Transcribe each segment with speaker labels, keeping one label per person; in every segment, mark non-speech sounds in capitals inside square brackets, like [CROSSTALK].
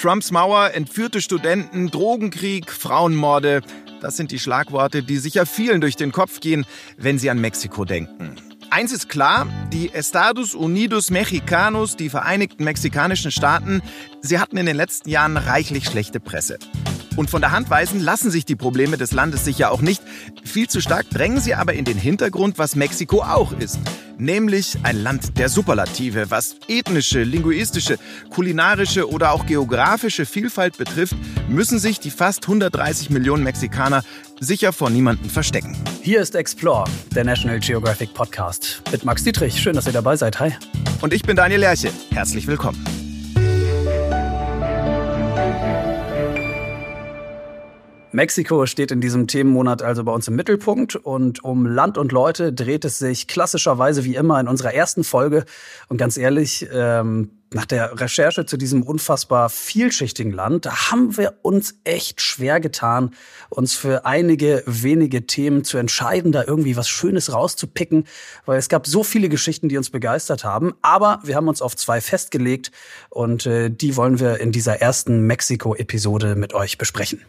Speaker 1: Trumps Mauer, entführte Studenten, Drogenkrieg, Frauenmorde. Das sind die Schlagworte, die sicher vielen durch den Kopf gehen, wenn sie an Mexiko denken. Eins ist klar, die Estados Unidos Mexicanos, die Vereinigten Mexikanischen Staaten, sie hatten in den letzten Jahren reichlich schlechte Presse. Und von der Hand weisen lassen sich die Probleme des Landes sicher auch nicht. Viel zu stark drängen sie aber in den Hintergrund, was Mexiko auch ist. Nämlich ein Land der Superlative, was ethnische, linguistische, kulinarische oder auch geografische Vielfalt betrifft, müssen sich die fast 130 Millionen Mexikaner sicher vor niemandem verstecken.
Speaker 2: Hier ist Explore, der National Geographic Podcast. Mit Max Dietrich. Schön, dass ihr dabei seid. Hi.
Speaker 1: Und ich bin Daniel Lerche. Herzlich willkommen.
Speaker 2: Mexiko steht in diesem Themenmonat also bei uns im Mittelpunkt und um Land und Leute dreht es sich klassischerweise wie immer in unserer ersten Folge. Und ganz ehrlich, ähm, nach der Recherche zu diesem unfassbar vielschichtigen Land, da haben wir uns echt schwer getan, uns für einige wenige Themen zu entscheiden, da irgendwie was Schönes rauszupicken, weil es gab so viele Geschichten, die uns begeistert haben. Aber wir haben uns auf zwei festgelegt und äh, die wollen wir in dieser ersten Mexiko-Episode mit euch besprechen.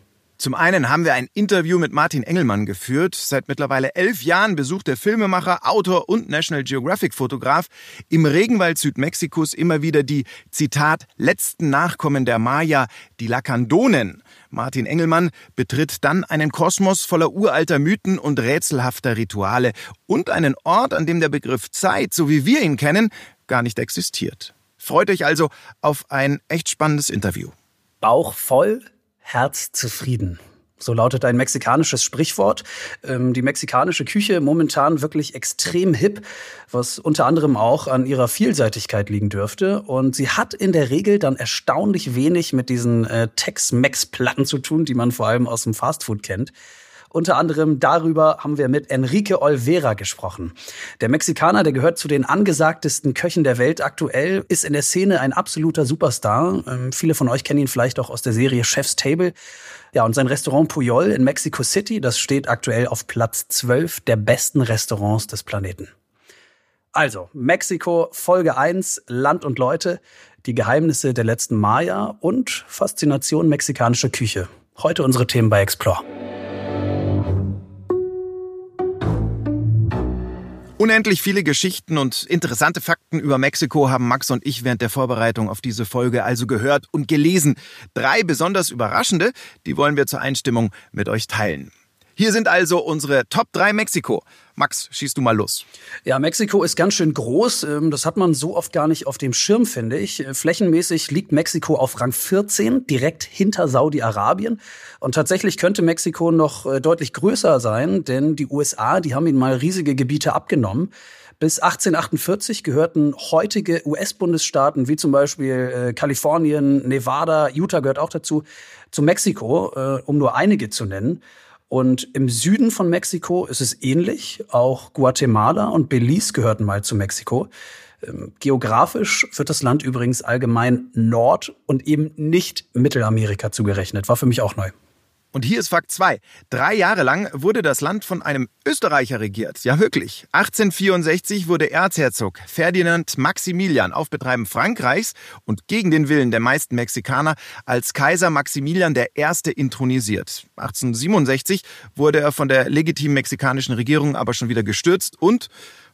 Speaker 1: Zum einen haben wir ein Interview mit Martin Engelmann geführt. Seit mittlerweile elf Jahren besucht der Filmemacher, Autor und National Geographic-Fotograf im Regenwald Südmexikos immer wieder die, Zitat, letzten Nachkommen der Maya, die Lakandonen. Martin Engelmann betritt dann einen Kosmos voller uralter Mythen und rätselhafter Rituale und einen Ort, an dem der Begriff Zeit, so wie wir ihn kennen, gar nicht existiert. Freut euch also auf ein echt spannendes Interview.
Speaker 2: Bauch voll, Herz zufrieden. So lautet ein mexikanisches Sprichwort. Ähm, die mexikanische Küche momentan wirklich extrem hip, was unter anderem auch an ihrer Vielseitigkeit liegen dürfte. Und sie hat in der Regel dann erstaunlich wenig mit diesen äh, Tex-Mex-Platten zu tun, die man vor allem aus dem Fastfood kennt. Unter anderem darüber haben wir mit Enrique Olvera gesprochen. Der Mexikaner, der gehört zu den angesagtesten Köchen der Welt aktuell, ist in der Szene ein absoluter Superstar. Ähm, viele von euch kennen ihn vielleicht auch aus der Serie Chef's Table. Ja, und sein Restaurant Puyol in Mexico City, das steht aktuell auf Platz 12 der besten Restaurants des Planeten. Also, Mexiko, Folge 1, Land und Leute, die Geheimnisse der letzten Maya und Faszination mexikanischer Küche. Heute unsere Themen bei Explore.
Speaker 1: Unendlich viele Geschichten und interessante Fakten über Mexiko haben Max und ich während der Vorbereitung auf diese Folge also gehört und gelesen. Drei besonders überraschende, die wollen wir zur Einstimmung mit euch teilen. Hier sind also unsere Top 3 Mexiko. Max, schießt du mal los.
Speaker 2: Ja, Mexiko ist ganz schön groß. Ähm, das hat man so oft gar nicht auf dem Schirm, finde ich. Äh, flächenmäßig liegt Mexiko auf Rang 14, direkt hinter Saudi-Arabien. Und tatsächlich könnte Mexiko noch äh, deutlich größer sein, denn die USA, die haben ihnen mal riesige Gebiete abgenommen. Bis 1848 gehörten heutige US-Bundesstaaten wie zum Beispiel äh, Kalifornien, Nevada, Utah gehört auch dazu, zu Mexiko, äh, um nur einige zu nennen. Und im Süden von Mexiko ist es ähnlich. Auch Guatemala und Belize gehörten mal zu Mexiko. Ähm, geografisch wird das Land übrigens allgemein Nord- und eben nicht Mittelamerika zugerechnet. War für mich auch neu.
Speaker 1: Und hier ist Fakt 2. Drei Jahre lang wurde das Land von einem Österreicher regiert. Ja, wirklich. 1864 wurde Erzherzog Ferdinand Maximilian auf Betreiben Frankreichs und gegen den Willen der meisten Mexikaner als Kaiser Maximilian I. intronisiert. 1867 wurde er von der legitimen mexikanischen Regierung aber schon wieder gestürzt und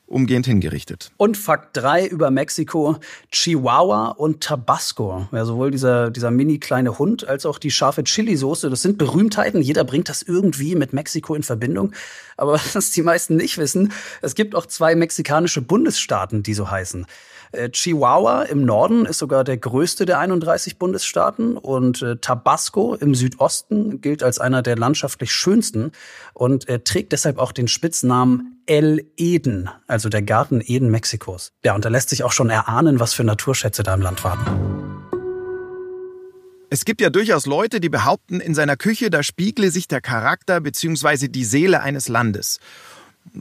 Speaker 1: umgehend hingerichtet.
Speaker 2: Und Fakt 3 über Mexiko, Chihuahua und Tabasco. Ja, sowohl dieser, dieser mini kleine Hund als auch die scharfe Chili-Soße, das sind Berühmtheiten. Jeder bringt das irgendwie mit Mexiko in Verbindung. Aber [LAUGHS] was die meisten nicht wissen, es gibt auch zwei mexikanische Bundesstaaten, die so heißen. Äh, Chihuahua im Norden ist sogar der größte der 31 Bundesstaaten und äh, Tabasco im Südosten gilt als einer der landschaftlich schönsten und er trägt deshalb auch den Spitznamen El Eden, also der Garten Eden Mexikos. Ja, und da lässt sich auch schon erahnen, was für Naturschätze da im Land warten.
Speaker 1: Es gibt ja durchaus Leute, die behaupten, in seiner Küche, da spiegle sich der Charakter bzw. die Seele eines Landes.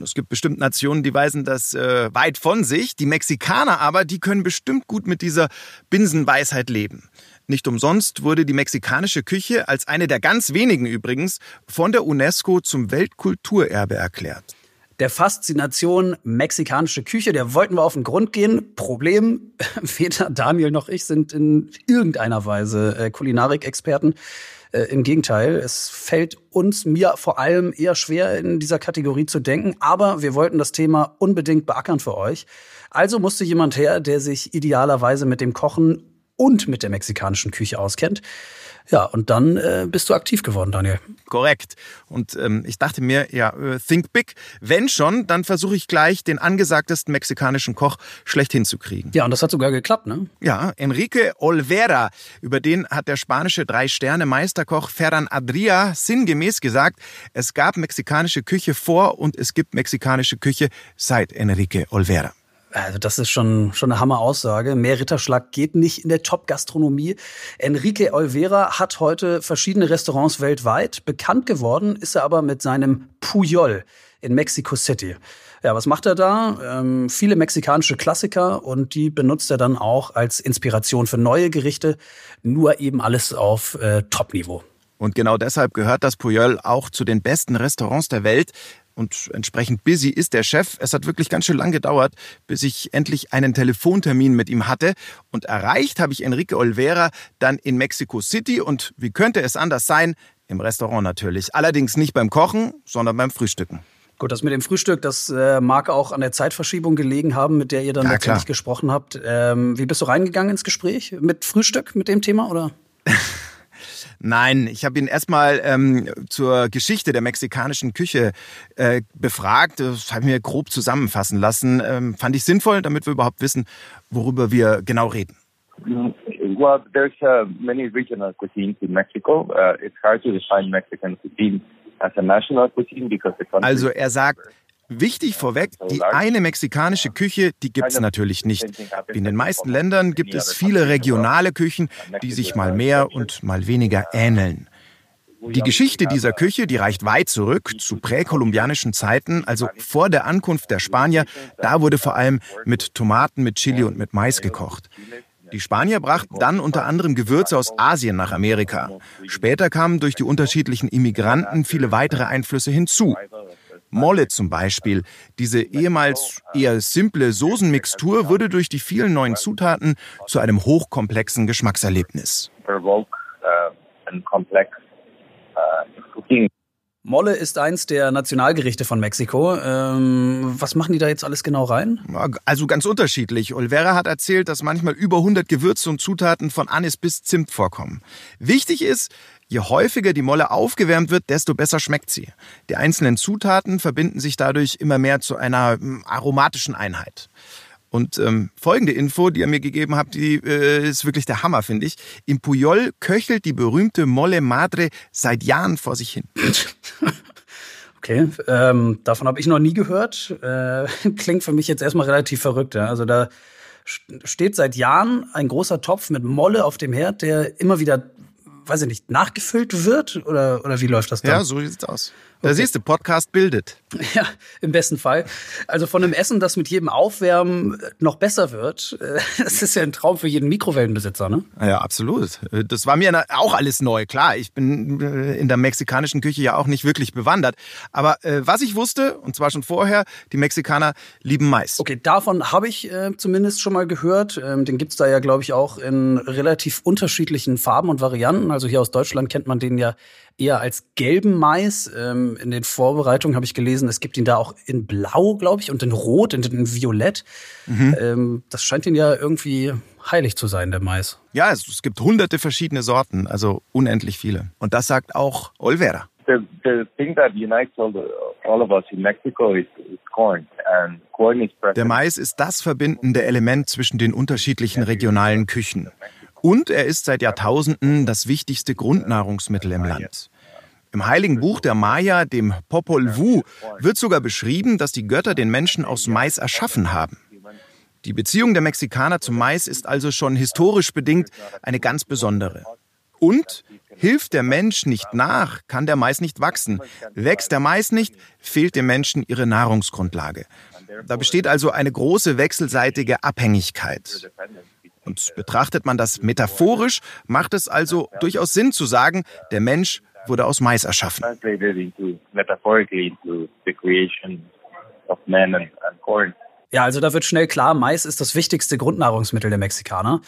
Speaker 1: Es gibt bestimmt Nationen, die weisen das äh, weit von sich. Die Mexikaner aber, die können bestimmt gut mit dieser Binsenweisheit leben. Nicht umsonst wurde die mexikanische Küche als eine der ganz wenigen übrigens von der UNESCO zum Weltkulturerbe erklärt.
Speaker 2: der Faszination mexikanische Küche, der wollten wir auf den Grund gehen. Problem, [LAUGHS] weder Daniel noch ich sind in irgendeiner Weise äh, Kulinarikexperten. Äh, Im Gegenteil, es fällt uns, mir vor allem eher schwer, in dieser Kategorie zu denken. Aber wir wollten das Thema unbedingt beackern für euch. Also musste jemand her, der sich idealerweise mit dem Kochen und mit der mexikanischen Küche auskennt. Ja, und dann äh, bist du aktiv geworden, Daniel.
Speaker 1: Korrekt. Und ähm, ich dachte mir, ja, äh, think big. Wenn schon, dann versuche ich gleich den angesagtesten mexikanischen Koch schlecht hinzukriegen.
Speaker 2: Ja, und das hat sogar geklappt, ne?
Speaker 1: Ja, Enrique Olvera. Über den hat der spanische Drei-Sterne-Meisterkoch Ferran Adria sinngemäß gesagt, es gab mexikanische Küche vor und es gibt mexikanische Küche seit Enrique Olvera.
Speaker 2: Also das ist schon, schon eine Hammer-Aussage. Mehr Ritterschlag geht nicht in der Top-Gastronomie. Enrique Olvera hat heute verschiedene Restaurants weltweit. Bekannt geworden ist er aber mit seinem Puyol in Mexico City. Ja, was macht er da? Ähm, viele mexikanische Klassiker und die benutzt er dann auch als Inspiration für neue Gerichte. Nur eben alles auf äh, Top-Niveau.
Speaker 1: Und genau deshalb gehört das Puyol auch zu den besten Restaurants der Welt und entsprechend busy ist der Chef. Es hat wirklich ganz schön lang gedauert, bis ich endlich einen Telefontermin mit ihm hatte. Und erreicht habe ich Enrique Olvera dann in Mexico City und wie könnte es anders sein? Im Restaurant natürlich. Allerdings nicht beim Kochen, sondern beim Frühstücken.
Speaker 2: Gut, das mit dem Frühstück, das äh, mag auch an der Zeitverschiebung gelegen haben, mit der ihr dann ja, letztendlich klar. gesprochen habt. Ähm, wie bist du reingegangen ins Gespräch? Mit Frühstück, mit dem Thema, oder? [LAUGHS]
Speaker 1: Nein, ich habe ihn erstmal ähm, zur Geschichte der mexikanischen Küche äh, befragt. Das habe ich mir grob zusammenfassen lassen. Ähm, fand ich sinnvoll, damit wir überhaupt wissen, worüber wir genau reden.
Speaker 3: Well, there's uh, many regional cuisines in Mexico. Uh, it's hard to define Mexican cuisine as a national cuisine because the country.
Speaker 1: Also er sagt, Wichtig vorweg, die eine mexikanische Küche, die gibt es natürlich nicht. Wie in den meisten Ländern gibt es viele regionale Küchen, die sich mal mehr und mal weniger ähneln. Die Geschichte dieser Küche, die reicht weit zurück zu präkolumbianischen Zeiten, also vor der Ankunft der Spanier. Da wurde vor allem mit Tomaten, mit Chili und mit Mais gekocht. Die Spanier brachten dann unter anderem Gewürze aus Asien nach Amerika. Später kamen durch die unterschiedlichen Immigranten viele weitere Einflüsse hinzu. Molle zum Beispiel. Diese ehemals eher simple Soßenmixtur wurde durch die vielen neuen Zutaten zu einem hochkomplexen Geschmackserlebnis.
Speaker 2: Molle ist eins der Nationalgerichte von Mexiko. Ähm, was machen die da jetzt alles genau rein?
Speaker 1: Also ganz unterschiedlich. Olvera hat erzählt, dass manchmal über 100 Gewürze und Zutaten von Anis bis Zimt vorkommen. Wichtig ist, Je häufiger die Molle aufgewärmt wird, desto besser schmeckt sie. Die einzelnen Zutaten verbinden sich dadurch immer mehr zu einer hm, aromatischen Einheit. Und ähm, folgende Info, die ihr mir gegeben habt, die äh, ist wirklich der Hammer, finde ich. Im Puyol köchelt die berühmte Molle Madre seit Jahren vor sich hin. [LAUGHS]
Speaker 2: Okay, ähm, davon habe ich noch nie gehört. Äh, [LAUGHS] klingt für mich jetzt erstmal relativ verrückt. Ja? Also da steht seit Jahren ein großer Topf mit Molle auf dem Herd, der immer wieder weiß ich nicht, nachgefüllt wird? Oder, oder wie läuft das dann?
Speaker 1: Ja, so sieht's aus. Da siehst du, Podcast bildet. [LAUGHS]
Speaker 2: Ja, im besten Fall. Also von einem Essen, das mit jedem Aufwärmen noch besser wird, äh, [LAUGHS] das ist ja ein Traum für jeden Mikrowellenbesitzer, ne?
Speaker 1: Ja, absolut. Das war mir auch alles neu. Klar, ich bin äh, in der mexikanischen Küche ja auch nicht wirklich bewandert. Aber äh, was ich wusste, und zwar schon vorher, die Mexikaner lieben Mais.
Speaker 2: Okay, davon habe ich äh, zumindest schon mal gehört. Ähm, den gibt's da ja, glaube ich, auch in relativ unterschiedlichen Farben und Varianten. Also hier aus Deutschland kennt man den ja eher als gelben Mais. Ähm, in den Vorbereitungen habe ich gelesen, es gibt ihn da auch in Blau, glaube ich, und in Rot und in Violett. Mhm. Ähm, das scheint ihn ja irgendwie heilig zu sein, der Mais.
Speaker 1: Ja, es, es gibt hunderte verschiedene Sorten, also unendlich viele. Und das sagt auch Olvera.
Speaker 3: The, the thing that unites all, the, all of us in Mexico is, is corn. And corn is
Speaker 1: Der Mais ist das verbindende Element zwischen den unterschiedlichen regionalen Küchen. Und er ist seit Jahrtausenden das wichtigste Grundnahrungsmittel im Land. Im heiligen Buch der Maya, dem Popol Vuh, wird sogar beschrieben, dass die Götter den Menschen aus Mais erschaffen haben. Die Beziehung der Mexikaner zum Mais ist also schon historisch bedingt eine ganz besondere. Und hilft der Mensch nicht nach, kann der Mais nicht wachsen. Wächst der Mais nicht, fehlt dem Menschen ihre Nahrungsgrundlage. Da besteht also eine große wechselseitige Abhängigkeit. Und betrachtet man das metaphorisch, macht es also durchaus Sinn zu sagen, der Mensch wurde aus Mais erschaffen.
Speaker 3: of men and, and corn.
Speaker 2: Ja, also da wird schnell klar, Mais ist das wichtigste Grundnahrungsmittel der Mexikaner.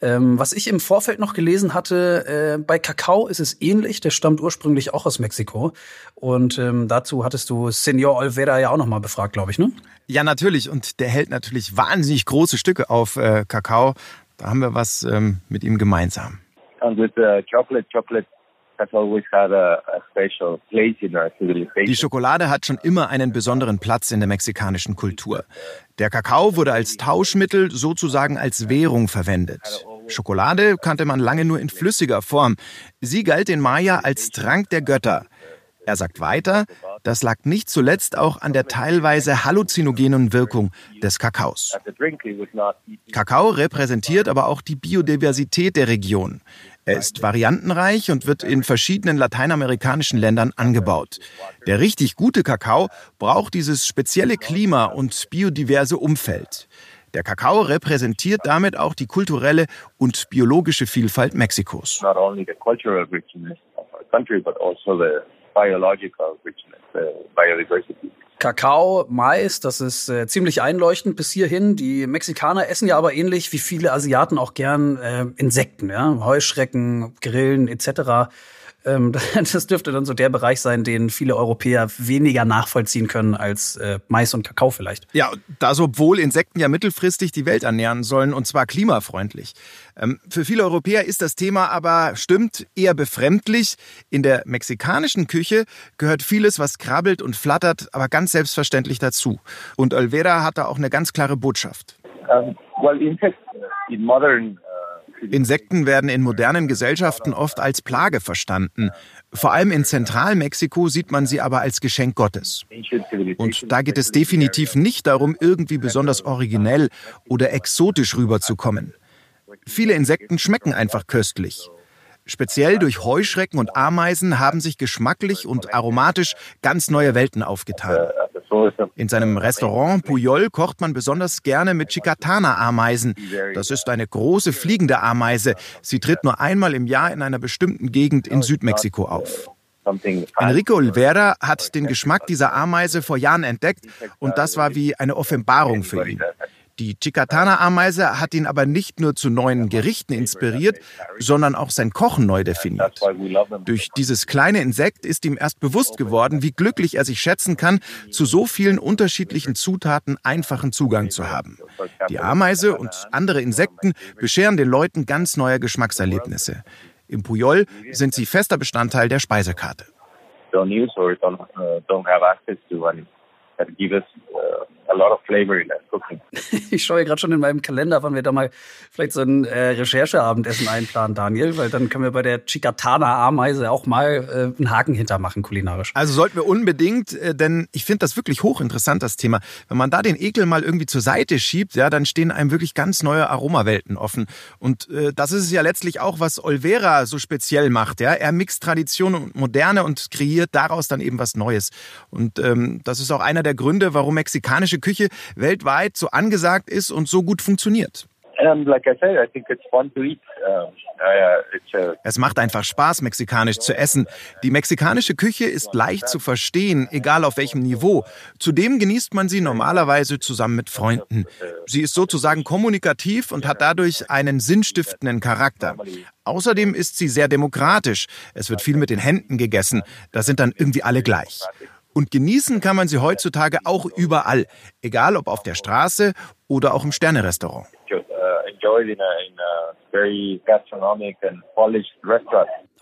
Speaker 2: Ähm, was ich im Vorfeld noch gelesen hatte, äh, bei Kakao ist es ähnlich. Der stammt ursprünglich auch aus Mexiko. Und ähm, dazu hattest du Senor Olvera ja auch noch mal befragt, glaube ich, ne?
Speaker 1: Ja, natürlich. Und der hält natürlich wahnsinnig große Stücke auf äh, Kakao. Da haben wir was ähm, mit ihm gemeinsam. Die Schokolade hat schon immer einen besonderen Platz in der mexikanischen Kultur. Der Kakao wurde als Tauschmittel, sozusagen als Währung verwendet. Schokolade kannte man lange nur in flüssiger Form. Sie galt den Maya als Trank der Götter. Er sagt weiter, das lag nicht zuletzt auch an der teilweise halluzinogenen Wirkung des Kakaos. Kakao repräsentiert aber auch die Biodiversität der Region. Er ist variantenreich und wird in verschiedenen lateinamerikanischen Ländern angebaut. Der richtig gute Kakao braucht dieses spezielle Klima und biodiverse Umfeld. Der Kakao repräsentiert damit auch die kulturelle und biologische Vielfalt Mexikos. Not only the cultural richness of our country, but also the biological richness, the
Speaker 2: biodiversity. Kakao, Mais, das ist äh, ziemlich einleuchtend bis hierhin. Die Mexikaner essen ja aber ähnlich wie viele Asiaten auch gern äh, Insekten, ja, Heuschrecken, Grillen etc. Ähm, [LAUGHS] das dürfte dann so der Bereich sein, den viele Europäer weniger nachvollziehen können als äh, Mais und Kakao vielleicht.
Speaker 1: Ja, da sowohl Insekten ja mittelfristig die Welt ernähren sollen und zwar klimafreundlich. Ähm, für viele Europäer ist das Thema aber, stimmt, eher befremdlich. In der mexikanischen Küche gehört vieles, was krabbelt und flattert, aber ganz selbstverständlich dazu. Und Olvera hat da auch eine ganz klare Botschaft. Um, well, in fact, in modern Insekten werden in modernen Gesellschaften oft als Plage verstanden. Vor allem in Zentralmexiko sieht man sie aber als Geschenk Gottes. Und da geht es definitiv nicht darum, irgendwie besonders originell oder exotisch rüberzukommen. Viele Insekten schmecken einfach köstlich. Speziell durch Heuschrecken und Ameisen haben sich geschmacklich und aromatisch ganz neue Welten aufgetan. In seinem Restaurant Puyol kocht man besonders gerne mit Chicatana-Ameisen. Das ist eine große fliegende Ameise. Sie tritt nur einmal im Jahr in einer bestimmten Gegend in Südmexiko auf. Enrico Olvera hat den Geschmack dieser Ameise vor Jahren entdeckt und das war wie eine Offenbarung für ihn. Die Chicatana-Ameise hat ihn aber nicht nur zu neuen Gerichten inspiriert, sondern auch sein Kochen neu definiert. Durch dieses kleine Insekt ist ihm erst bewusst geworden, wie glücklich er sich schätzen kann, zu so vielen unterschiedlichen Zutaten einfachen Zugang zu haben. Die Ameise und andere Insekten bescheren den Leuten ganz neue Geschmackserlebnisse. Im Puyol sind sie fester Bestandteil der Speisekarte. Don't use or don't, uh, don't have access to one that give us uh, a lot of flavor in that cooking. [LAUGHS]
Speaker 2: ich schaue gerade schon in meinem Kalender, wann wir da mal vielleicht so ein äh, Rechercheabendessen einplanen, Daniel, weil dann können wir bei der Chicatana-Ameise auch mal äh, einen Haken hintermachen kulinarisch.
Speaker 1: Also sollten wir unbedingt, äh, denn ich finde das wirklich hochinteressant, das Thema. Wenn man da den Ekel mal irgendwie zur Seite schiebt, ja, dann stehen einem wirklich ganz neue Aromawelten offen. Und äh, das ist es ja letztlich auch, was Olvera so speziell macht. Ja? Er mixt Tradition und Moderne und kreiert daraus dann eben was Neues. Und ähm, das ist auch einer der Gründe, warum mexikanische mexikanische Küche weltweit so angesagt ist und so gut funktioniert? Es macht einfach Spaß, mexikanisch zu essen. Die mexikanische Küche ist leicht zu verstehen, egal auf welchem Niveau. Zudem genießt man sie normalerweise zusammen mit Freunden. Sie ist sozusagen kommunikativ und hat dadurch einen sinnstiftenden Charakter. Außerdem ist sie sehr demokratisch. Es wird viel mit den Händen gegessen. Da sind dann irgendwie alle gleich. Und genießen kann man sie heutzutage auch überall, egal ob auf der Straße oder auch im Sternerestaurant.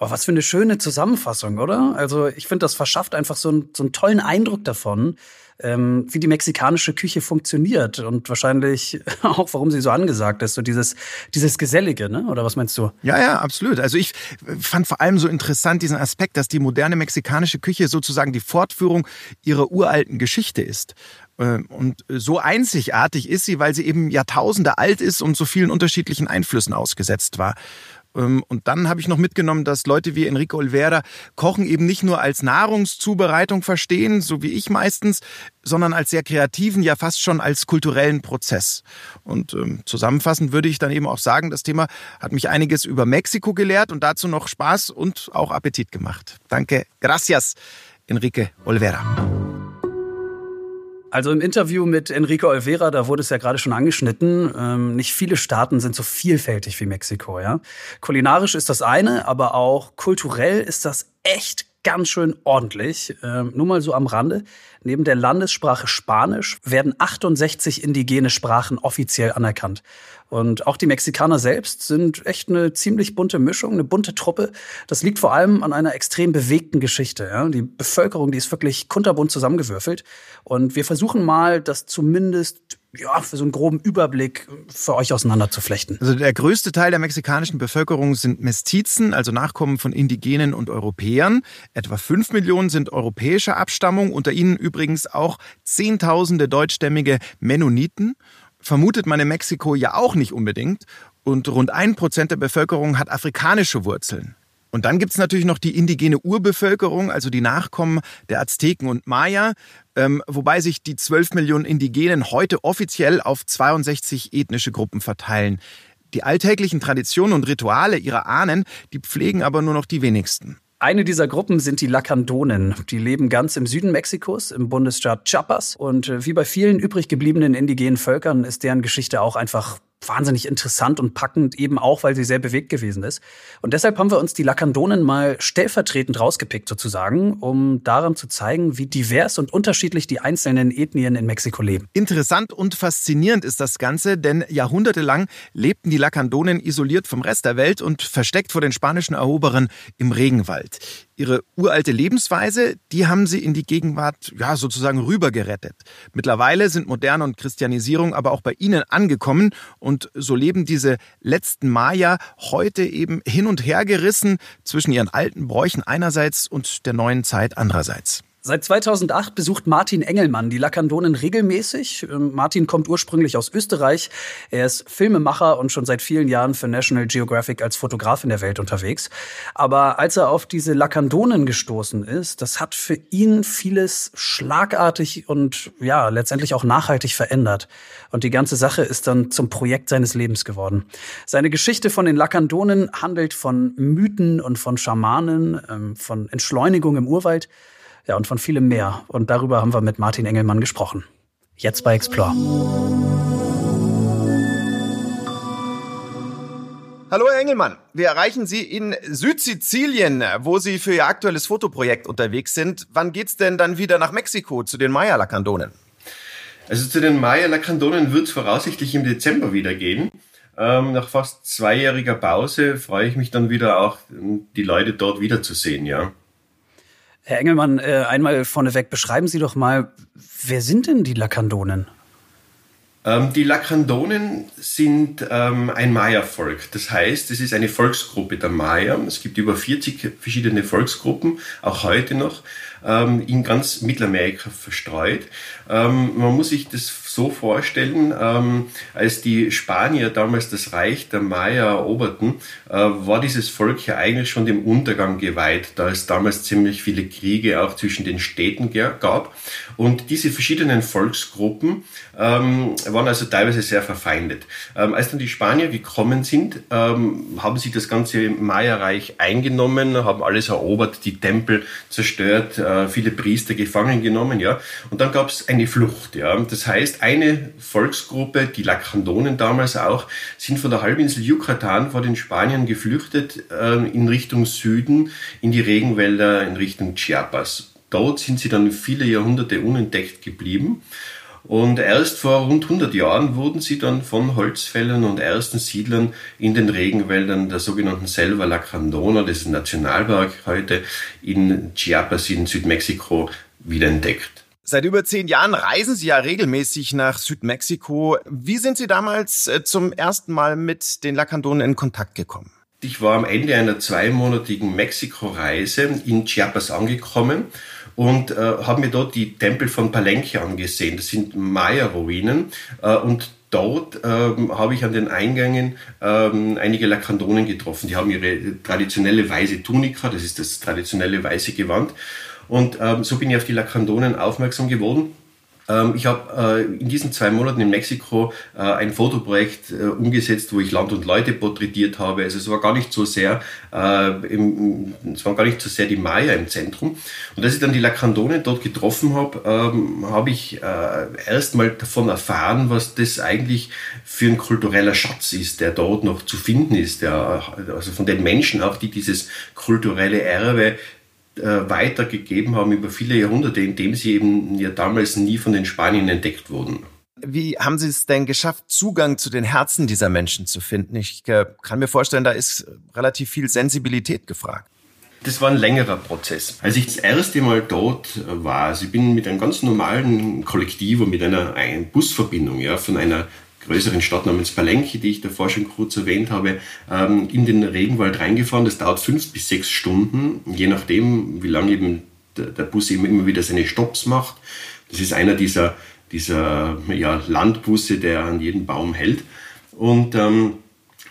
Speaker 2: Oh, was für eine schöne Zusammenfassung, oder? Also ich finde, das verschafft einfach so einen, so einen tollen Eindruck davon, ähm, wie die mexikanische Küche funktioniert und wahrscheinlich [LAUGHS] auch, warum sie so angesagt ist, so dieses, dieses Gesellige, ne? Oder was meinst du?
Speaker 1: Ja, ja, absolut. Also ich fand vor allem so interessant diesen Aspekt, dass die moderne mexikanische Küche sozusagen die Fortführung ihrer uralten Geschichte ist. Ähm, und so einzigartig ist sie, weil sie eben Jahrtausende alt ist und so vielen unterschiedlichen Einflüssen ausgesetzt war. Ähm, und dann habe ich noch mitgenommen, dass Leute wie Enrico Olvera Kochen eben nicht nur als Nahrungszubereitung verstehen, so wie ich meistens, sondern als sehr kreativen, ja fast schon als kulturellen Prozess. Und ähm, zusammenfassend würde ich dann eben auch sagen, das Thema hat mich einiges über Mexiko gelehrt und dazu noch Spaß und auch Appetit gemacht. Danke. Gracias, Enrique Olvera.
Speaker 2: Also im Interview mit Enrico Olvera, da wurde es ja gerade schon angeschnitten, ähm, nicht viele Staaten sind so vielfältig wie Mexiko. Ja? Kulinarisch ist das eine, aber auch kulturell ist das echt ganz schön ordentlich. Ähm, nur mal so am Rande. Neben der Landessprache Spanisch werden 68 indigene Sprachen offiziell anerkannt. Und auch die Mexikaner selbst sind echt eine ziemlich bunte Mischung, eine bunte Truppe. Das liegt vor allem an einer extrem bewegten Geschichte. Ja? Die Bevölkerung, die ist wirklich kunterbunt zusammengewürfelt. Und wir versuchen mal, das zumindest ja, für so einen groben Überblick für euch auseinanderzuflechten.
Speaker 1: Also der größte Teil der mexikanischen Bevölkerung sind Mestizen, also Nachkommen von Indigenen und Europäern. Etwa fünf Millionen sind europäischer Abstammung, unter ihnen übrigens auch Zehntausende deutschstämmige Mennoniten. Vermutet man in Mexiko ja auch nicht unbedingt. Und rund ein Prozent der Bevölkerung hat afrikanische Wurzeln. Und dann gibt's natürlich noch die indigene Urbevölkerung, also die Nachkommen der Azteken und Maya, ähm, wobei sich die 12 Millionen Indigenen heute offiziell auf 62 ethnische Gruppen verteilen. Die alltäglichen Traditionen und Rituale ihrer Ahnen, die pflegen aber nur noch die wenigsten.
Speaker 2: Eine dieser Gruppen sind die Lacandonen. Die leben ganz im Süden Mexikos, im Bundesstaat Chiapas. Und äh, wie bei vielen übrig gebliebenen indigenen Völkern ist deren Geschichte auch einfach wahnsinnig interessant und packend, eben auch, weil sie sehr bewegt gewesen ist. Und deshalb haben wir uns die Lakandonen mal stellvertretend rausgepickt sozusagen, um daran zu zeigen, wie divers und unterschiedlich die einzelnen Ethnien in Mexiko leben.
Speaker 1: Interessant und faszinierend ist das Ganze, denn jahrhundertelang lebten die Lakandonen isoliert vom Rest der Welt und versteckt vor den spanischen Eroberern im Regenwald. Ihre uralte Lebensweise, die haben sie in die Gegenwart ja sozusagen rübergerettet. Mittlerweile sind Moderne und Christianisierung aber auch bei ihnen angekommen und so leben diese letzten Maya heute eben hin und her gerissen zwischen ihren alten Bräuchen einerseits und der neuen Zeit andererseits.
Speaker 2: Seit 2008 besucht Martin Engelmann die Lakandonen regelmäßig. Ähm, Martin kommt ursprünglich aus Österreich. Er ist Filmemacher und schon seit vielen Jahren für National Geographic als Fotograf in der Welt unterwegs. Aber als er auf diese Lakandonen gestoßen ist, das hat für ihn vieles schlagartig und ja, letztendlich auch nachhaltig verändert. Und die ganze Sache ist dann zum Projekt seines Lebens geworden. Seine Geschichte von den Lakandonen handelt von Mythen und von Schamanen, ähm, von Entschleunigung im Urwald. Ja, und von vielem mehr. Und darüber haben wir mit Martin Engelmann gesprochen. Jetzt bei Explore.
Speaker 1: Hallo Herr Engelmann, wir erreichen Sie in Südsizilien, wo Sie für Ihr aktuelles Fotoprojekt unterwegs sind. Wann geht's denn dann wieder nach Mexiko zu den Maya-Lakandonen?
Speaker 4: Also zu den Maya-Lakandonen wird es voraussichtlich im Dezember wieder gehen. Ähm, nach fast zweijähriger Pause freue ich mich dann wieder auch, die Leute dort wiederzusehen, ja.
Speaker 2: Herr Engelmann, äh, einmal vorneweg, beschreiben Sie doch mal, wer sind denn die Lakandonen?
Speaker 4: Ähm, die Lakandonen sind ähm, ein Maya-Volk. Das heißt, es ist eine Volksgruppe der Maya. Es gibt über 40 verschiedene Volksgruppen, auch heute noch, ähm, in ganz Mittelamerika verstreut. Man muss sich das so vorstellen, ähm, als die Spanier damals das Reich der Maya eroberten, äh, war dieses Volk ja eigentlich schon dem Untergang geweiht, da es damals ziemlich viele Kriege auch zwischen den Städten gab. Und diese verschiedenen Volksgruppen ähm, waren also teilweise sehr verfeindet. Ähm, als dann die Spanier gekommen sind, ähm, haben sie das ganze Maya-Reich eingenommen, haben alles erobert, die Tempel zerstört, äh, viele Priester gefangen genommen, ja. Und dann gab es eine Flucht, ja. Das heißt, eine Volksgruppe, die Lakandonen damals auch, sind von der Halbinsel Yucatan vor den Spaniern geflüchtet äh, in Richtung Süden, in die Regenwälder, in Richtung Chiapas. Dort sind sie dann viele Jahrhunderte unentdeckt geblieben. Und erst vor rund 100 Jahren wurden sie dann von Holzfällern und ersten Siedlern in den Regenwäldern der sogenannten Selva Lacandona, das ist ein Nationalpark heute in Chiapas in Südmexiko, wiederentdeckt.
Speaker 1: Seit über zehn Jahren reisen Sie ja regelmäßig nach Südmexiko. Wie sind Sie damals äh, zum ersten Mal mit den Lakandonen in Kontakt gekommen?
Speaker 4: Ich war am Ende einer zweimonatigen Mexiko-Reise in Chiapas angekommen und äh, habe mir dort die Tempel von Palenque angesehen. Das sind Maya-Ruinen äh, und dort ähm, habe ich an den Eingängen ähm, einige Lakandonen getroffen. Die haben ihre traditionelle weiße Tunika, das ist das traditionelle weiße Gewand und ähm, so bin ich auf die Lakandonen aufmerksam geworden. Ähm, ich habe äh, in diesen zwei Monaten in Mexiko äh, ein Fotoprojekt äh, umgesetzt, wo ich Land und Leute porträtiert habe. Also es war gar nicht so sehr, im, es waren gar nicht so sehr die Maya im Zentrum. Und als ich dann die Lacandonen dort getroffen habe, ähm, habe ich erst mal davon erfahren, was das eigentlich für ein kultureller Schatz ist, der dort noch zu finden ist. Der, also von den Menschen auch, die dieses kulturelle Erbe äh, weitergegeben haben über viele Jahrhunderte, indem sie eben ja damals nie von den Spaniern entdeckt wurden.
Speaker 1: Wie haben Sie es denn geschafft, Zugang zu den Herzen dieser Menschen zu finden? Ich äh, kann mir vorstellen, da ist relativ viel Sensibilität gefragt.
Speaker 4: Das war ein längerer Prozess. Als ich das erste Mal dort war, also ich bin mit einem ganz normalen Kollektiv und mit einer, einer Busverbindung ja, von einer größeren Stadt namens Palenque, die ich davor schon kurz erwähnt habe, ähm, in den Regenwald reingefahren. Das dauert fünf bis sechs Stunden, je nachdem, wie lange eben der Bus eben immer wieder seine Stops macht. Das ist einer dieser, dieser ja, Landbusse, der an jedem Baum hält. Und ähm,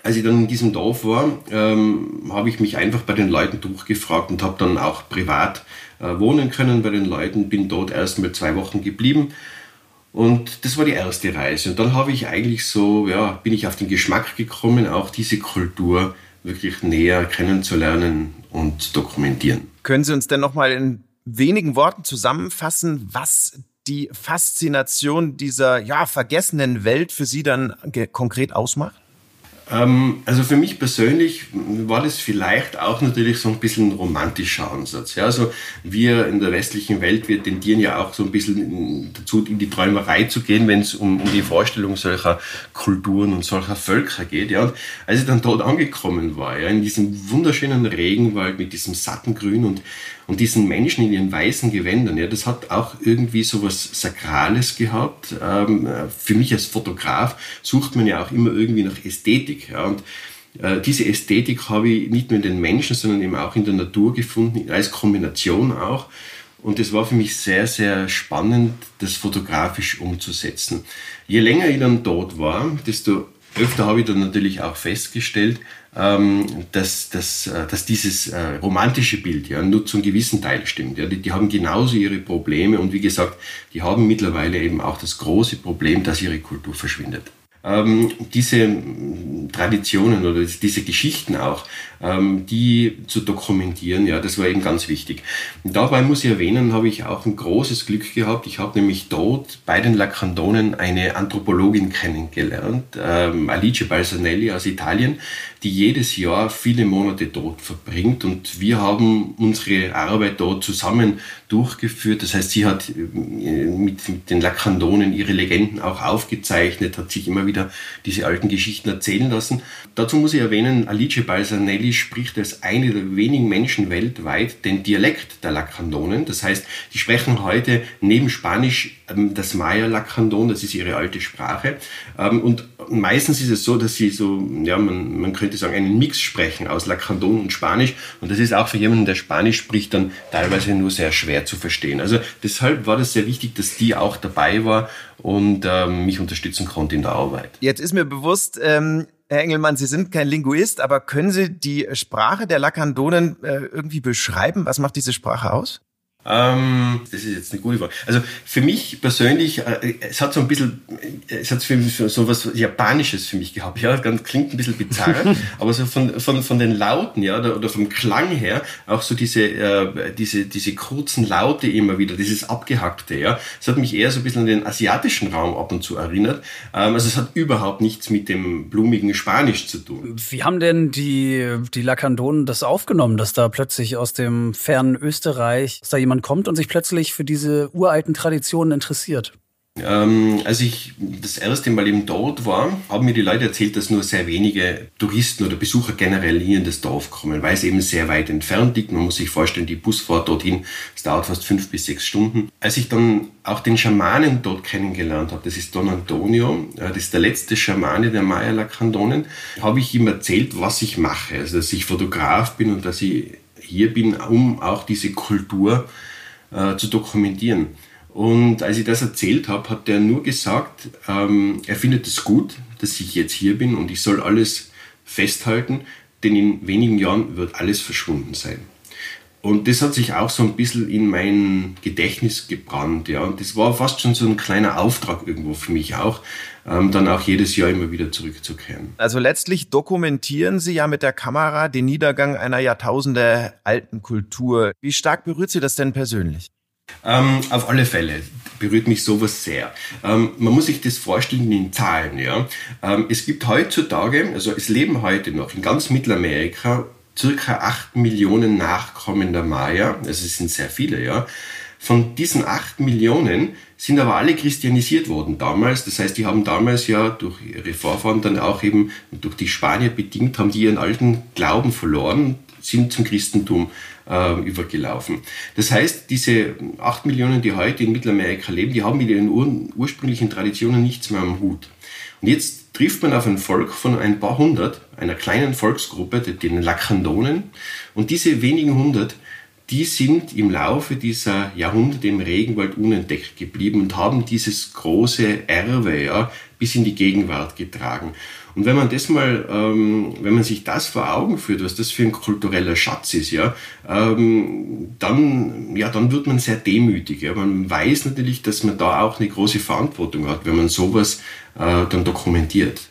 Speaker 4: als ich dann in diesem Dorf war, ähm, habe ich mich einfach bei den Leuten durchgefragt und habe dann auch privat äh, wohnen können bei den Leuten. Bin dort erst mal zwei Wochen geblieben und das war die erste Reise. Und dann habe ich eigentlich so, ja, bin ich auf den Geschmack gekommen, auch diese Kultur wirklich näher kennenzulernen und dokumentieren.
Speaker 1: Können Sie uns denn nochmal in wenigen Worten zusammenfassen, was die Faszination dieser ja, vergessenen Welt für Sie dann konkret ausmacht?
Speaker 4: Ähm, also für mich persönlich war das vielleicht auch natürlich so ein bisschen ein romantischer Ansatz. Ja, also wir in der westlichen Welt, wir tendieren ja auch so ein bisschen dazu, in die Träumerei zu gehen, wenn es um, um die Vorstellung solcher Kulturen und solcher Völker geht. Ja, und als ich dann dort angekommen war, ja, in diesem wunderschönen Regenwald mit diesem satten Grün und und diesen Menschen in ihren weißen Gewändern, ja, das hat auch irgendwie so was Sakrales gehabt. Ähm, für mich als Fotograf sucht man ja auch immer irgendwie nach Ästhetik. Ja, und äh, diese Ästhetik habe ich nicht nur in den Menschen, sondern eben auch in der Natur gefunden, als Kombination auch. Und es war für mich sehr, sehr spannend, das fotografisch umzusetzen. Je länger ich dann dort war, desto öfter habe ich dann natürlich auch festgestellt, dass, dass, äh, dass dieses äh, romantische Bild ja nur zum gewissen Teil stimmt. Ja. Die, die haben genauso ihre Probleme und wie gesagt, die haben mittlerweile eben auch das große Problem, dass ihre Kultur verschwindet ähm, diese Traditionen oder diese Geschichten auch, ähm, die zu dokumentieren, ja, das war eben ganz wichtig. Und dabei muss ich erwähnen, habe ich auch ein großes Glück gehabt. Ich habe nämlich dort bei den Lacandonen eine Anthropologin kennengelernt, ähm, Alice Balsanelli aus Italien, die jedes Jahr viele Monate dort verbringt und wir haben unsere Arbeit dort zusammen durchgeführt. Das heißt, sie hat äh, mit, mit den Lacandonen ihre Legenden auch aufgezeichnet, hat sich immer wieder diese alten Geschichten erzählen lassen. Dazu muss ich erwähnen, Alice Balsanelli spricht als eine der wenigen Menschen weltweit den Dialekt der Lacandonen. Das heißt, die sprechen heute neben Spanisch ähm, das Maya-Lacandon, das ist ihre alte Sprache. Ähm, und meistens ist es so, dass sie so, ja, man, man könnte sagen, einen Mix sprechen aus Lacandon und Spanisch. Und das ist auch für jemanden, der Spanisch spricht, dann teilweise nur sehr schwer zu verstehen. Also deshalb war das sehr wichtig, dass die auch dabei war und ähm, mich unterstützen konnte in der Arbeit.
Speaker 1: Jetzt ist mir bewusst, ähm, Herr Engelmann, Sie sind kein Linguist, aber können Sie die Sprache der Lakandonen äh, irgendwie beschreiben? Was macht diese Sprache aus?
Speaker 4: Ähm, das ist jetzt eine gute Frage. Also für mich persönlich, äh, es hat so ein bisschen, es hat für mich so was Japanisches für mich gehabt. Ja, ganz, klingt ein bisschen bizarr, [LAUGHS] aber so von, von, von den Lauten, ja, oder, vom Klang her, auch so diese, äh, diese, diese kurzen Laute immer wieder, dieses Abgehackte, ja. Es hat mich eher so ein bisschen an den asiatischen Raum ab und zu erinnert. Ähm, also es hat überhaupt nichts mit dem blumigen Spanisch zu tun.
Speaker 2: Wie haben denn die, die Lakandonen das aufgenommen, dass da plötzlich aus dem fernen Österreich, dass da jemand jemand kommt und sich plötzlich für diese uralten Traditionen interessiert?
Speaker 4: Ähm, als ich das erste Mal eben dort war, haben mir die Leute erzählt, dass nur sehr wenige Touristen oder Besucher generell hier in das Dorf kommen, weil es eben sehr weit entfernt liegt. Man muss sich vorstellen, die Busfahrt dorthin, es dauert fast fünf bis sechs Stunden. Als ich dann auch den Schamanen dort kennengelernt habe, das ist Don Antonio, äh, das ist der letzte Schamane der Maya Lacandonen, habe ich ihm erzählt, was ich mache. Also, dass ich Fotograf bin und dass ich hier bin, um auch diese Kultur äh, zu dokumentieren. Und als ich das erzählt habe, hat er nur gesagt, ähm, er findet es gut, dass ich jetzt hier bin und ich soll alles festhalten, denn in wenigen Jahren wird alles verschwunden sein. Und das hat sich auch so ein bisschen in mein Gedächtnis gebrannt, ja. Und das war fast schon so ein kleiner Auftrag irgendwo für mich auch, ähm, dann auch jedes Jahr immer wieder zurückzukehren.
Speaker 1: Also letztlich dokumentieren Sie ja mit der Kamera den Niedergang einer Jahrtausende alten Kultur. Wie stark berührt Sie das denn persönlich?
Speaker 4: Ähm, auf alle Fälle berührt mich sowas sehr. Ähm, man muss sich das vorstellen in Zahlen. Ja? Ähm, es gibt heutzutage, also es leben heute noch in ganz Mittelamerika circa 8 Millionen Nachkommen der Maya, also es sind sehr viele, ja. Von diesen 8 Millionen sind aber alle christianisiert worden damals. Das heißt, die haben damals ja durch ihre Vorfahren dann auch eben durch die Spanier bedingt, haben die ihren alten Glauben verloren, sind zum Christentum äh, übergelaufen. Das heißt, diese 8 Millionen, die heute in Mittelamerika leben, die haben mit ihren ur ursprünglichen Traditionen nichts mehr am Hut. Und jetzt trifft man auf ein Volk von ein paar hundert, einer kleinen Volksgruppe, den Lakandonen. Und diese wenigen hundert, die sind im Laufe dieser Jahrhunderte im Regenwald unentdeckt geblieben und haben dieses große Erbe ja, bis in die Gegenwart getragen. Und wenn man das mal, ähm, wenn man sich das vor Augen führt, was das für ein kultureller Schatz ist, ja, ähm, dann, ja, dann wird man sehr demütig. Ja. Man weiß natürlich, dass man da auch eine große Verantwortung hat, wenn man sowas äh, dann dokumentiert.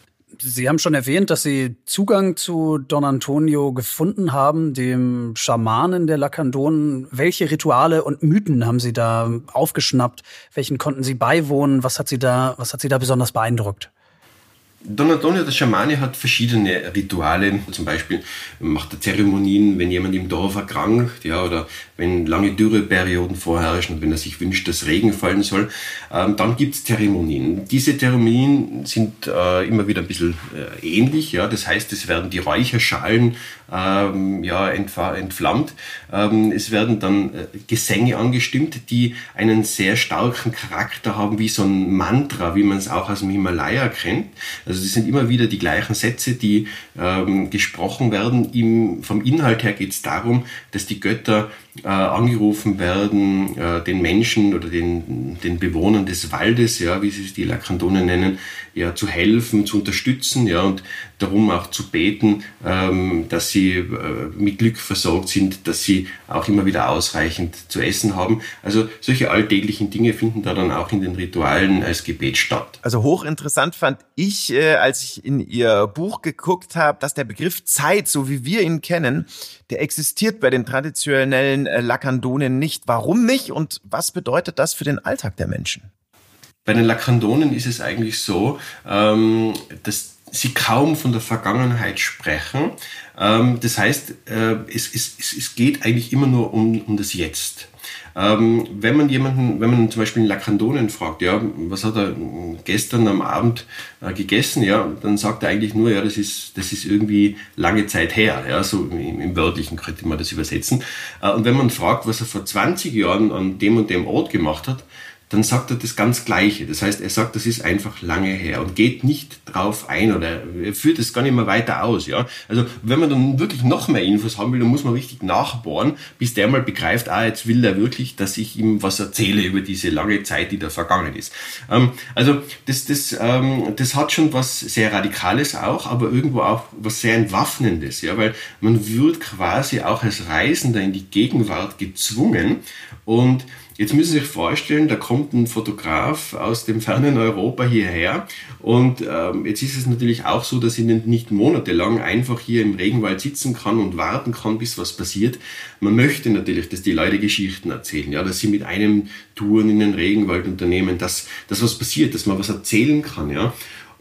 Speaker 2: Sie haben schon erwähnt, dass Sie Zugang zu Don Antonio gefunden haben, dem Schamanen der Lakandonen. Welche Rituale und Mythen haben Sie da aufgeschnappt? Welchen konnten Sie beiwohnen? Was hat Sie da, was hat Sie da besonders beeindruckt?
Speaker 4: Don Antonio, der Schamane, hat verschiedene Rituale. Zum Beispiel macht er Zeremonien, wenn jemand im Dorf erkrankt, ja, oder wenn lange Dürreperioden vorherrschen und wenn er sich wünscht, dass Regen fallen soll. Ähm, dann gibt's Zeremonien. Diese Zeremonien sind äh, immer wieder ein bisschen äh, ähnlich. Ja, das heißt, es werden die Räucherschalen ähm, ja, entflammt. Ähm, es werden dann äh, Gesänge angestimmt, die einen sehr starken Charakter haben, wie so ein Mantra, wie man es auch aus dem Himalaya kennt. Also also es sind immer wieder die gleichen Sätze, die ähm, gesprochen werden. Im, vom Inhalt her geht es darum, dass die Götter äh, angerufen werden, äh, den Menschen oder den, den Bewohnern des Waldes, ja, wie sie es die Lakandonen nennen, ja, zu helfen, zu unterstützen, ja, und darum auch zu beten, ähm, dass sie äh, mit Glück versorgt sind, dass sie auch immer wieder ausreichend zu essen haben. Also solche alltäglichen Dinge finden da dann auch in den Ritualen als Gebet statt.
Speaker 1: Also hochinteressant fand ich, äh, als ich in Ihr Buch geguckt habe, dass der Begriff Zeit, so wie wir ihn kennen, der existiert bei den traditionellen äh, Lakandonen nicht. Warum nicht und was bedeutet das für den Alltag der Menschen?
Speaker 4: Bei den Lakandonen ist es eigentlich so, ähm, dass sie kaum von der Vergangenheit sprechen. Ähm, das heißt, äh, es, es, es geht eigentlich immer nur um, um das Jetzt. Ähm, wenn man jemanden, wenn man zum Beispiel einen Lakandonen fragt, ja, was hat er gestern am Abend äh, gegessen, ja, dann sagt er eigentlich nur, ja, das ist, das ist irgendwie lange Zeit her, ja, so im, im Wörtlichen könnte man das übersetzen. Äh, und wenn man fragt, was er vor 20 Jahren an dem und dem Ort gemacht hat, dann sagt er das ganz Gleiche. Das heißt, er sagt, das ist einfach lange her und geht nicht drauf ein oder er führt es gar nicht mehr weiter aus. Ja? Also wenn man dann wirklich noch mehr Infos haben will, dann muss man richtig nachbohren, bis der mal begreift, ah, jetzt will er wirklich, dass ich ihm was erzähle über diese lange Zeit, die da vergangen ist. Ähm, also das, das, ähm, das hat schon was sehr Radikales auch, aber irgendwo auch was sehr Entwaffnendes, ja, weil man wird quasi auch als Reisender in die Gegenwart gezwungen und Jetzt müssen Sie sich vorstellen, da kommt ein Fotograf aus dem fernen Europa hierher und ähm, jetzt ist es natürlich auch so, dass ich nicht monatelang einfach hier im Regenwald sitzen kann und warten kann, bis was passiert. Man möchte natürlich, dass die Leute Geschichten erzählen, ja, dass sie mit einem Touren in den Regenwald unternehmen, dass, dass was passiert, dass man was erzählen kann, ja.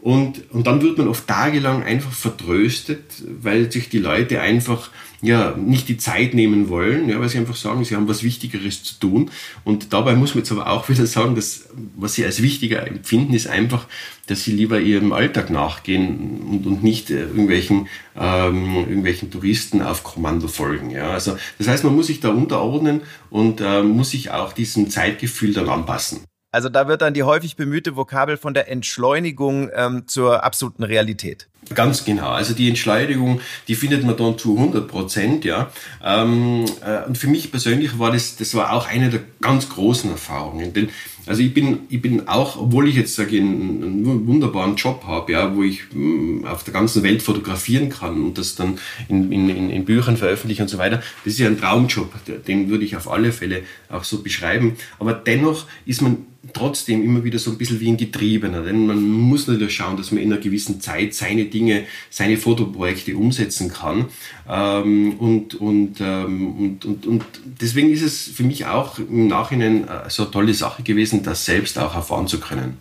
Speaker 4: Und, und dann wird man oft tagelang einfach vertröstet, weil sich die Leute einfach ja, nicht die Zeit nehmen wollen, ja, weil sie einfach sagen, sie haben was Wichtigeres zu tun. Und dabei muss man jetzt aber auch [LAUGHS] wieder sagen, dass was sie als wichtiger empfinden, ist einfach, dass sie lieber ihrem Alltag nachgehen und, und nicht äh, irgendwelchen, ähm, irgendwelchen Touristen auf Kommando folgen. Ja. Also das heißt, man muss sich da unterordnen und äh, muss sich auch diesem Zeitgefühl dann anpassen.
Speaker 1: Also da wird dann die häufig bemühte Vokabel von der Entschleunigung ähm, zur absoluten Realität.
Speaker 4: Ganz genau. Also die Entschleunigung, die findet man dann zu 100 Prozent, ja. Ähm, äh, und für mich persönlich war das, das war auch eine der ganz großen Erfahrungen. Denn also ich bin, ich bin auch, obwohl ich jetzt sage, einen, wunderbaren Job habe, ja, wo ich hm, auf der ganzen Welt fotografieren kann und das dann in, in, in Büchern veröffentliche und so weiter, das ist ja ein Traumjob, den würde ich auf alle Fälle auch so beschreiben. Aber dennoch ist man trotzdem immer wieder so ein bisschen wie ein Getriebener. Denn man muss natürlich schauen, dass man in einer gewissen Zeit seine Dinge, seine Fotoprojekte umsetzen kann. Ähm, und, und, ähm, und, und, und deswegen ist es für mich auch im Nachhinein äh, so eine tolle Sache gewesen, das selbst auch erfahren zu können.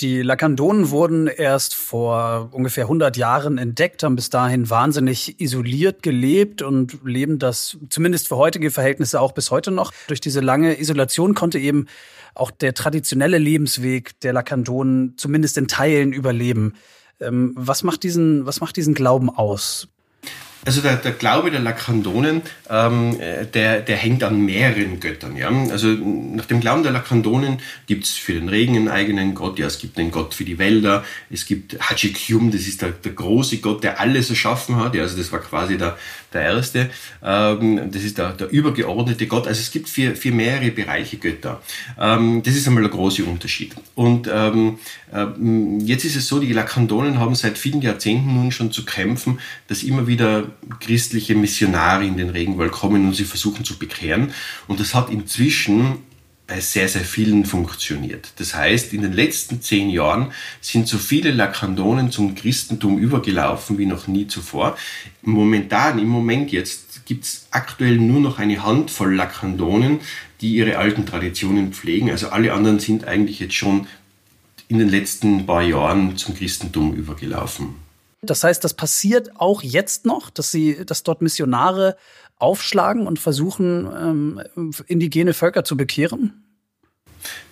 Speaker 2: Die Lakandonen wurden erst vor ungefähr 100 Jahren entdeckt, haben bis dahin wahnsinnig isoliert gelebt und leben das zumindest für heutige Verhältnisse auch bis heute noch. Durch diese lange Isolation konnte eben auch der traditionelle Lebensweg der Lakandonen zumindest in Teilen überleben. Ähm, was macht diesen, was macht diesen Glauben aus?
Speaker 4: Also der, der Glaube der Lakandonen, ähm, der, der hängt an mehreren Göttern. Ja? Also nach dem Glauben der Lakandonen gibt es für den Regen einen eigenen Gott, ja, es gibt einen Gott für die Wälder, es gibt Hachikyum, das ist der, der große Gott, der alles erschaffen hat, ja, also das war quasi der, der erste, ähm, das ist der, der übergeordnete Gott, also es gibt für, für mehrere Bereiche Götter. Ähm, das ist einmal der große Unterschied. Und ähm, äh, jetzt ist es so, die Lakandonen haben seit vielen Jahrzehnten nun schon zu kämpfen, dass immer wieder christliche Missionare in den Regenwald kommen und sie versuchen zu bekehren. Und das hat inzwischen bei sehr, sehr vielen funktioniert. Das heißt, in den letzten zehn Jahren sind so viele Lakandonen zum Christentum übergelaufen wie noch nie zuvor. Momentan, im Moment jetzt, gibt es aktuell nur noch eine Handvoll Lakandonen, die ihre alten Traditionen pflegen. Also alle anderen sind eigentlich jetzt schon in den letzten paar Jahren zum Christentum übergelaufen.
Speaker 2: Das heißt, das passiert auch jetzt noch, dass sie, dass dort Missionare aufschlagen und versuchen, ähm, indigene Völker zu bekehren?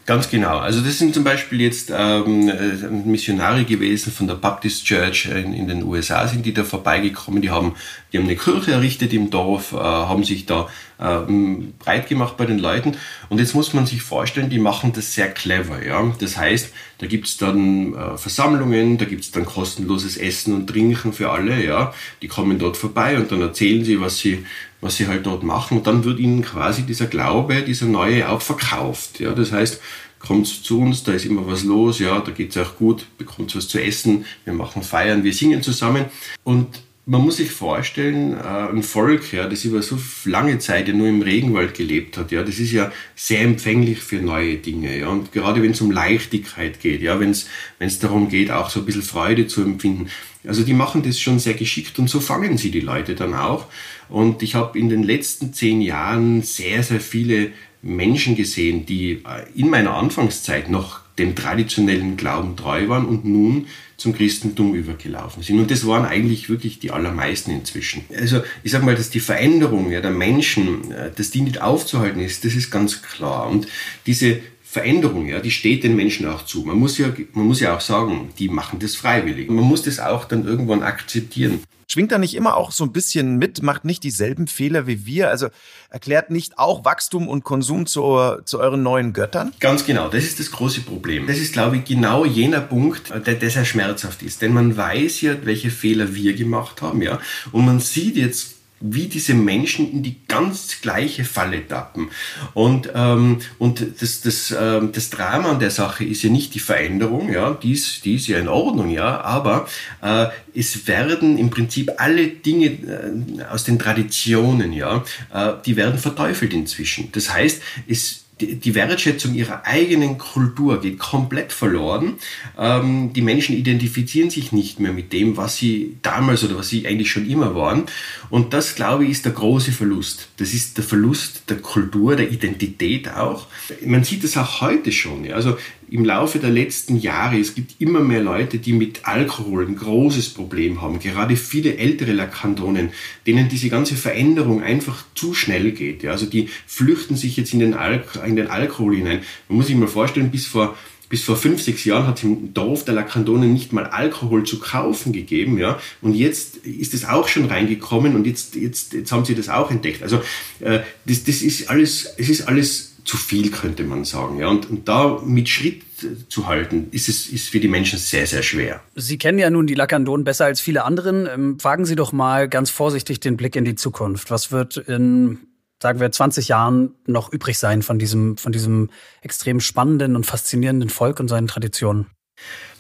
Speaker 4: Ganz genau. Also das sind zum Beispiel jetzt ähm, äh, Missionare gewesen von der Baptist Church in, in, den USA, sind die da vorbeigekommen. Die haben, die haben eine Kirche errichtet im Dorf, äh, haben sich da ähm, breit gemacht bei den Leuten. Und jetzt muss man sich vorstellen, die machen das sehr clever. Ja? Das heißt, da gibt's dann äh, Versammlungen, da gibt's dann kostenloses Essen und Trinken für alle. Ja? Die kommen dort vorbei und dann erzählen sie, was sie was sie halt dort machen. Und dann wird ihnen quasi dieser Glaube, dieser neue auch verkauft. Ja, das heißt, kommt zu uns, da ist immer was los, ja, da geht's auch gut, bekommt was zu essen, wir machen Feiern, wir singen zusammen. Und man muss sich vorstellen, äh, ein Volk, ja, das über so lange Zeit ja nur im Regenwald gelebt hat, ja, das ist ja sehr empfänglich für neue Dinge, ja, und gerade wenn es um Leichtigkeit geht, ja, wenn es darum geht, auch so ein bisschen Freude zu empfinden, also die machen das schon sehr geschickt und so fangen sie die Leute dann auch. Und ich habe in den letzten zehn Jahren sehr, sehr viele Menschen gesehen, die äh, in meiner Anfangszeit noch dem traditionellen Glauben treu waren und nun zum Christentum übergelaufen sind. Und das waren eigentlich wirklich die allermeisten inzwischen. Also ich sage mal, dass die Veränderung ja, der Menschen, äh, dass die nicht aufzuhalten ist, das ist ganz klar. Und diese Veränderung, ja, die steht den Menschen auch zu. Man muss ja, man muss ja auch sagen, die machen das freiwillig. Man muss das auch dann irgendwann akzeptieren.
Speaker 1: Schwingt da nicht immer auch so ein bisschen mit, macht nicht dieselben Fehler wie wir? Also erklärt nicht auch Wachstum und Konsum zu, zu euren neuen Göttern?
Speaker 4: Ganz genau, das ist das große Problem. Das ist, glaube ich, genau jener Punkt, der, der sehr schmerzhaft ist. Denn man weiß ja, welche Fehler wir gemacht haben, ja. Und man sieht jetzt wie diese Menschen in die ganz gleiche Falle tappen. Und, ähm, und das, das, ähm, das Drama an der Sache ist ja nicht die Veränderung, ja, die ist, die ist ja in Ordnung, ja, aber äh, es werden im Prinzip alle Dinge äh, aus den Traditionen, ja, äh, die werden verteufelt inzwischen. Das heißt, es die Wertschätzung ihrer eigenen Kultur geht komplett verloren. Ähm, die Menschen identifizieren sich nicht mehr mit dem, was sie damals oder was sie eigentlich schon immer waren. Und das, glaube ich, ist der große Verlust. Das ist der Verlust der Kultur, der Identität auch. Man sieht das auch heute schon. Also im Laufe der letzten Jahre, es gibt immer mehr Leute, die mit Alkohol ein großes Problem haben. Gerade viele ältere Lakandonen, denen diese ganze Veränderung einfach zu schnell geht. Also die flüchten sich jetzt in den, Al in den Alkohol hinein. Man muss sich mal vorstellen, bis vor bis vor fünf, sechs Jahren hat es im Dorf der Lakandonen nicht mal Alkohol zu kaufen gegeben, ja. Und jetzt ist es auch schon reingekommen und jetzt, jetzt, jetzt haben sie das auch entdeckt. Also, äh, das, das ist alles, es ist alles zu viel, könnte man sagen. Ja, und, und da mit Schritt zu halten, ist es ist für die Menschen sehr, sehr schwer.
Speaker 2: Sie kennen ja nun die Lakandonen besser als viele anderen. Ähm, wagen Sie doch mal ganz vorsichtig den Blick in die Zukunft. Was wird in sagen wir, 20 Jahren noch übrig sein von diesem, von diesem extrem spannenden und faszinierenden Volk und seinen Traditionen?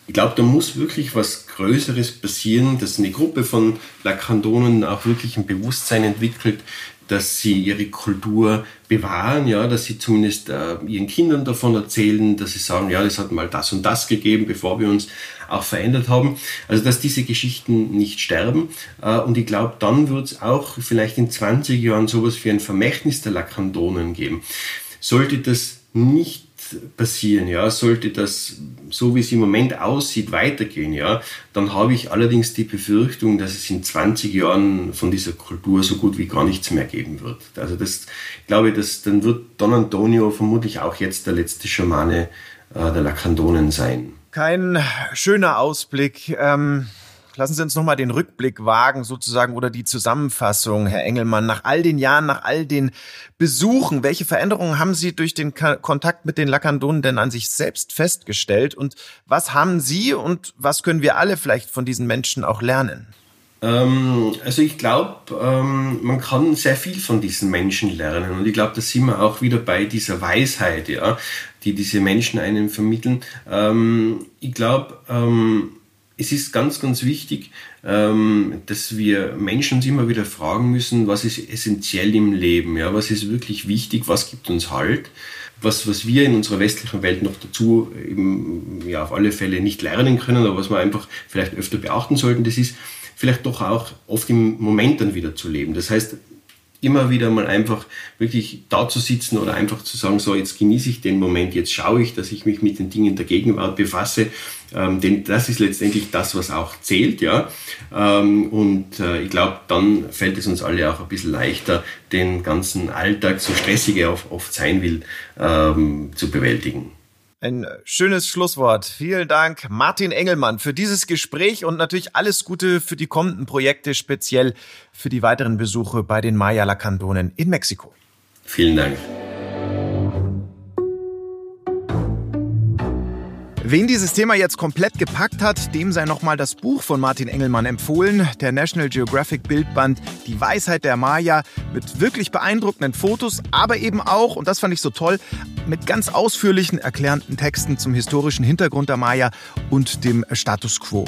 Speaker 4: Ich glaube, da muss wirklich was Größeres passieren, dass eine Gruppe von Lakandonen auch wirklich ein Bewusstsein entwickelt, dass sie ihre Kultur bewahren, ja, dass sie zumindest äh, ihren Kindern davon erzählen, dass sie sagen, ja, es hat mal das und das gegeben, bevor wir uns auch verändert haben. Also dass diese Geschichten nicht sterben. Äh, und ich glaube, dann wird es auch vielleicht in 20 Jahren sowas wie ein Vermächtnis der Lakandonen geben. Sollte das nicht passieren, ja, sollte das so wie es im Moment aussieht weitergehen, ja, dann habe ich allerdings die Befürchtung, dass es in 20 Jahren von dieser Kultur so gut wie gar nichts mehr geben wird. Also das ich glaube, dass dann wird Don Antonio vermutlich auch jetzt der letzte Schamane äh, der Lakandonen sein.
Speaker 1: Kein schöner Ausblick. Ähm Lassen Sie uns nochmal den Rückblick wagen, sozusagen, oder die Zusammenfassung, Herr Engelmann, nach all den Jahren, nach all den Besuchen. Welche Veränderungen haben Sie durch den Kontakt mit den Lakandonen denn an sich selbst festgestellt? Und was haben Sie und was können wir alle vielleicht von diesen Menschen auch lernen?
Speaker 4: Ähm, also ich glaube, ähm, man kann sehr viel von diesen Menschen lernen. Und ich glaube, da sind wir auch wieder bei dieser Weisheit, ja, die diese Menschen einem vermitteln. Ähm, ich glaube, es ist ganz, ganz wichtig, ähm, dass wir Menschen uns immer wieder fragen müssen, was ist essentiell im Leben, ja, was ist wirklich wichtig, was gibt uns Halt, was, was wir in unserer westlichen Welt noch dazu eben, ja, auf alle Fälle nicht lernen können, aber was wir einfach vielleicht öfter beachten sollten, das ist vielleicht doch auch oft im Moment dann wieder zu leben. Das heißt, immer wieder mal einfach wirklich da zu sitzen oder einfach zu sagen, so jetzt genieße ich den Moment, jetzt schaue ich, dass ich mich mit den Dingen der Gegenwart befasse, ähm, denn das ist letztendlich das, was auch zählt, ja. Ähm, und äh, ich glaube, dann fällt es uns alle auch ein bisschen leichter, den ganzen Alltag, so stressig er oft sein will, ähm, zu bewältigen.
Speaker 1: Ein schönes Schlusswort. Vielen Dank, Martin Engelmann, für dieses Gespräch und natürlich alles Gute für die kommenden Projekte, speziell für die weiteren Besuche bei den Maya Lacandonen in Mexiko.
Speaker 4: Vielen Dank.
Speaker 1: Wen dieses Thema jetzt komplett gepackt hat, dem sei nochmal das Buch von Martin Engelmann empfohlen, der National Geographic Bildband Die Weisheit der Maya mit wirklich beeindruckenden Fotos, aber eben auch, und das fand ich so toll, mit ganz ausführlichen erklärenden Texten zum historischen Hintergrund der Maya und dem Status quo.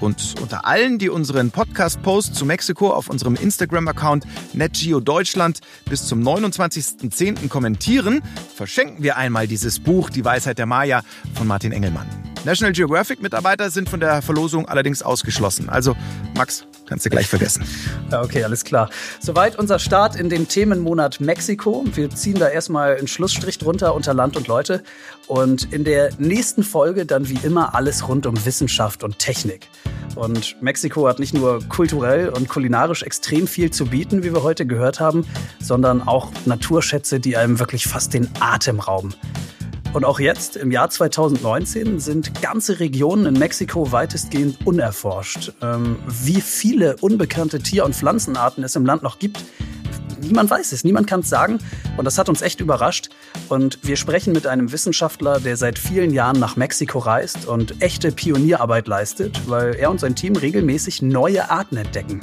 Speaker 1: Und unter allen, die unseren Podcast-Post zu Mexiko auf unserem Instagram-Account NetGeo Deutschland bis zum 29.10. kommentieren, verschenken wir einmal dieses Buch Die Weisheit der Maya von Martin Engelmann. National Geographic-Mitarbeiter sind von der Verlosung allerdings ausgeschlossen. Also, Max, kannst du gleich vergessen.
Speaker 2: Okay, alles klar. Soweit unser Start in den Themenmonat Mexiko. Wir ziehen da erstmal einen Schlussstrich drunter unter Land und Leute. Und in der nächsten Folge dann wie immer alles rund um Wissenschaft und Technik. Und Mexiko hat nicht nur kulturell und kulinarisch extrem viel zu bieten, wie wir heute gehört haben, sondern auch Naturschätze, die einem wirklich fast den Atem rauben. Und auch jetzt, im Jahr 2019, sind ganze Regionen in Mexiko weitestgehend unerforscht. Ähm, wie viele unbekannte Tier- und Pflanzenarten es im Land noch gibt, niemand weiß es, niemand kann es sagen. Und das hat uns echt überrascht. Und wir sprechen mit einem Wissenschaftler, der seit vielen Jahren nach Mexiko reist und echte Pionierarbeit leistet, weil er und sein Team regelmäßig neue Arten entdecken.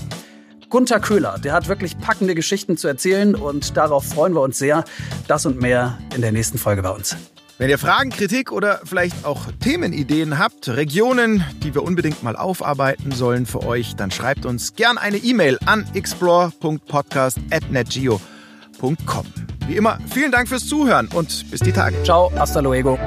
Speaker 2: Gunther Köhler, der hat wirklich packende Geschichten zu erzählen und darauf freuen wir uns sehr. Das und mehr in der nächsten Folge bei uns.
Speaker 1: Wenn ihr Fragen, Kritik oder vielleicht auch Themenideen habt, Regionen, die wir unbedingt mal aufarbeiten sollen für euch, dann schreibt uns gern eine E-Mail an explore.podcast.netgeo.com. Wie immer, vielen Dank fürs Zuhören und bis die Tage.
Speaker 2: Ciao, hasta luego.